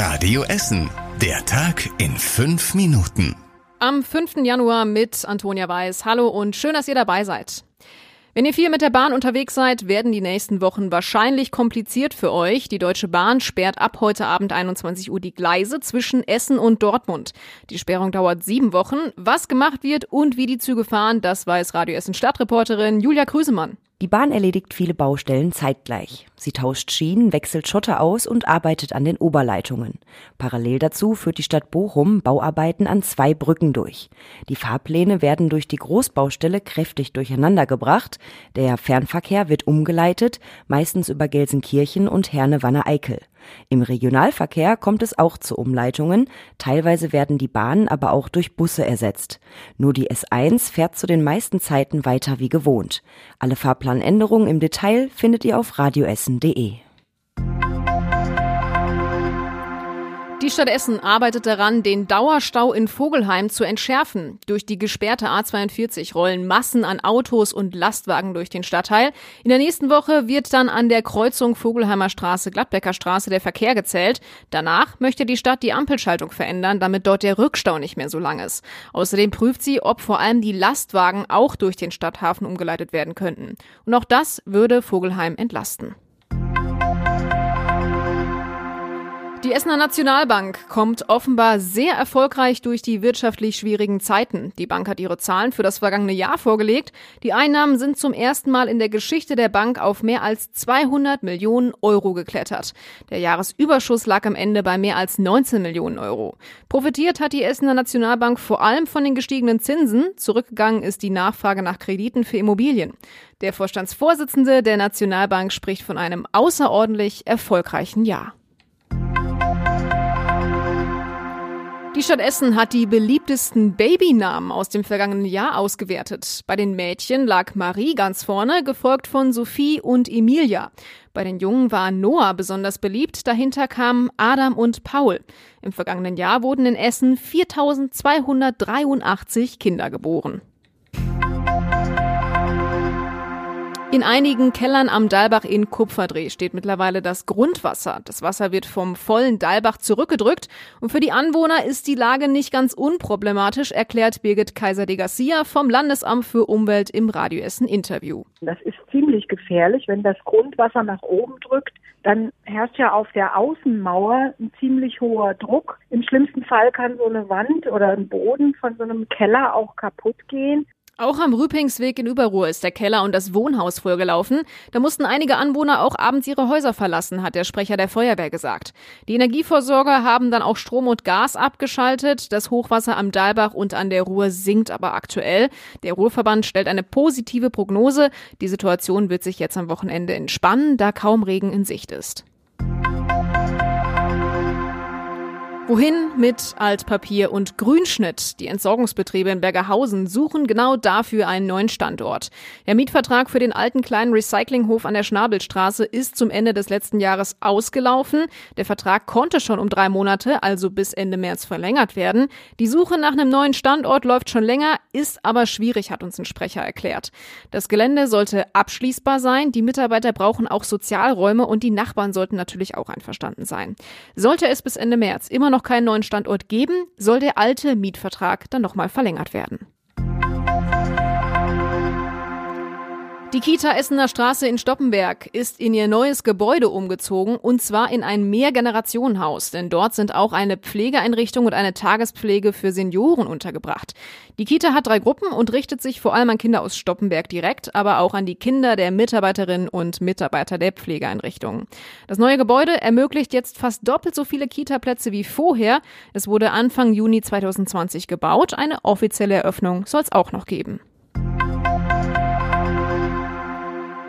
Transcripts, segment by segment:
Radio Essen. Der Tag in fünf Minuten. Am 5. Januar mit Antonia Weiß. Hallo und schön, dass ihr dabei seid. Wenn ihr viel mit der Bahn unterwegs seid, werden die nächsten Wochen wahrscheinlich kompliziert für euch. Die Deutsche Bahn sperrt ab heute Abend 21 Uhr die Gleise zwischen Essen und Dortmund. Die Sperrung dauert sieben Wochen. Was gemacht wird und wie die Züge fahren, das weiß Radio Essen Stadtreporterin Julia Krüsemann. Die Bahn erledigt viele Baustellen zeitgleich. Sie tauscht Schienen, wechselt Schotter aus und arbeitet an den Oberleitungen. Parallel dazu führt die Stadt Bochum Bauarbeiten an zwei Brücken durch. Die Fahrpläne werden durch die Großbaustelle kräftig durcheinandergebracht. Der Fernverkehr wird umgeleitet, meistens über Gelsenkirchen und Herne-Wanne-Eickel. Im Regionalverkehr kommt es auch zu Umleitungen. Teilweise werden die Bahnen aber auch durch Busse ersetzt. Nur die S1 fährt zu den meisten Zeiten weiter wie gewohnt. Alle Fahrplanänderungen im Detail findet ihr auf radioessen.de. Die Stadt Essen arbeitet daran, den Dauerstau in Vogelheim zu entschärfen. Durch die gesperrte A42 rollen Massen an Autos und Lastwagen durch den Stadtteil. In der nächsten Woche wird dann an der Kreuzung Vogelheimer Straße, Gladbecker Straße der Verkehr gezählt. Danach möchte die Stadt die Ampelschaltung verändern, damit dort der Rückstau nicht mehr so lang ist. Außerdem prüft sie, ob vor allem die Lastwagen auch durch den Stadthafen umgeleitet werden könnten. Und auch das würde Vogelheim entlasten. Die Essener Nationalbank kommt offenbar sehr erfolgreich durch die wirtschaftlich schwierigen Zeiten. Die Bank hat ihre Zahlen für das vergangene Jahr vorgelegt. Die Einnahmen sind zum ersten Mal in der Geschichte der Bank auf mehr als 200 Millionen Euro geklettert. Der Jahresüberschuss lag am Ende bei mehr als 19 Millionen Euro. Profitiert hat die Essener Nationalbank vor allem von den gestiegenen Zinsen. Zurückgegangen ist die Nachfrage nach Krediten für Immobilien. Der Vorstandsvorsitzende der Nationalbank spricht von einem außerordentlich erfolgreichen Jahr. Die Stadt Essen hat die beliebtesten Babynamen aus dem vergangenen Jahr ausgewertet. Bei den Mädchen lag Marie ganz vorne, gefolgt von Sophie und Emilia. Bei den Jungen war Noah besonders beliebt, dahinter kamen Adam und Paul. Im vergangenen Jahr wurden in Essen 4283 Kinder geboren. In einigen Kellern am Dalbach in Kupferdreh steht mittlerweile das Grundwasser. Das Wasser wird vom vollen Dalbach zurückgedrückt und für die Anwohner ist die Lage nicht ganz unproblematisch, erklärt Birgit Kaiser de Garcia vom Landesamt für Umwelt im Radio Essen Interview. Das ist ziemlich gefährlich, wenn das Grundwasser nach oben drückt, dann herrscht ja auf der Außenmauer ein ziemlich hoher Druck. Im schlimmsten Fall kann so eine Wand oder ein Boden von so einem Keller auch kaputt gehen. Auch am Rüpingsweg in Überruhr ist der Keller und das Wohnhaus vollgelaufen. Da mussten einige Anwohner auch abends ihre Häuser verlassen, hat der Sprecher der Feuerwehr gesagt. Die Energieversorger haben dann auch Strom und Gas abgeschaltet. Das Hochwasser am Dalbach und an der Ruhr sinkt aber aktuell. Der Ruhrverband stellt eine positive Prognose. Die Situation wird sich jetzt am Wochenende entspannen, da kaum Regen in Sicht ist. Wohin mit Altpapier und Grünschnitt? Die Entsorgungsbetriebe in Bergerhausen suchen genau dafür einen neuen Standort. Der Mietvertrag für den alten kleinen Recyclinghof an der Schnabelstraße ist zum Ende des letzten Jahres ausgelaufen. Der Vertrag konnte schon um drei Monate, also bis Ende März, verlängert werden. Die Suche nach einem neuen Standort läuft schon länger, ist aber schwierig, hat uns ein Sprecher erklärt. Das Gelände sollte abschließbar sein. Die Mitarbeiter brauchen auch Sozialräume und die Nachbarn sollten natürlich auch einverstanden sein. Sollte es bis Ende März immer noch noch keinen neuen Standort geben, soll der alte Mietvertrag dann nochmal verlängert werden. Die Kita Essener Straße in Stoppenberg ist in ihr neues Gebäude umgezogen und zwar in ein Mehrgenerationenhaus, denn dort sind auch eine Pflegeeinrichtung und eine Tagespflege für Senioren untergebracht. Die Kita hat drei Gruppen und richtet sich vor allem an Kinder aus Stoppenberg direkt, aber auch an die Kinder der Mitarbeiterinnen und Mitarbeiter der Pflegeeinrichtungen. Das neue Gebäude ermöglicht jetzt fast doppelt so viele Kita-Plätze wie vorher. Es wurde Anfang Juni 2020 gebaut. Eine offizielle Eröffnung soll es auch noch geben.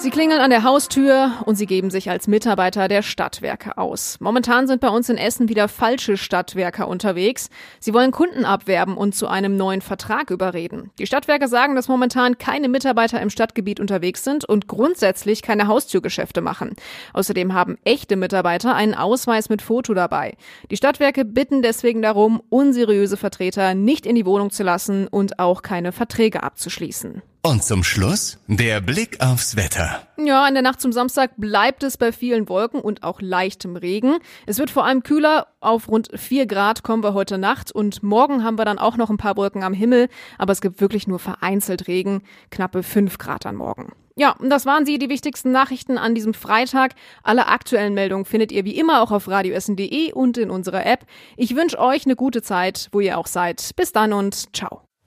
Sie klingeln an der Haustür und sie geben sich als Mitarbeiter der Stadtwerke aus. Momentan sind bei uns in Essen wieder falsche Stadtwerker unterwegs. Sie wollen Kunden abwerben und zu einem neuen Vertrag überreden. Die Stadtwerke sagen, dass momentan keine Mitarbeiter im Stadtgebiet unterwegs sind und grundsätzlich keine Haustürgeschäfte machen. Außerdem haben echte Mitarbeiter einen Ausweis mit Foto dabei. Die Stadtwerke bitten deswegen darum, unseriöse Vertreter nicht in die Wohnung zu lassen und auch keine Verträge abzuschließen. Und zum Schluss der Blick aufs Wetter. Ja, in der Nacht zum Samstag bleibt es bei vielen Wolken und auch leichtem Regen. Es wird vor allem kühler. Auf rund vier Grad kommen wir heute Nacht und morgen haben wir dann auch noch ein paar Wolken am Himmel, aber es gibt wirklich nur vereinzelt Regen, knappe fünf Grad an Morgen. Ja, und das waren sie, die wichtigsten Nachrichten an diesem Freitag. Alle aktuellen Meldungen findet ihr wie immer auch auf radioessen.de und in unserer App. Ich wünsche euch eine gute Zeit, wo ihr auch seid. Bis dann und ciao.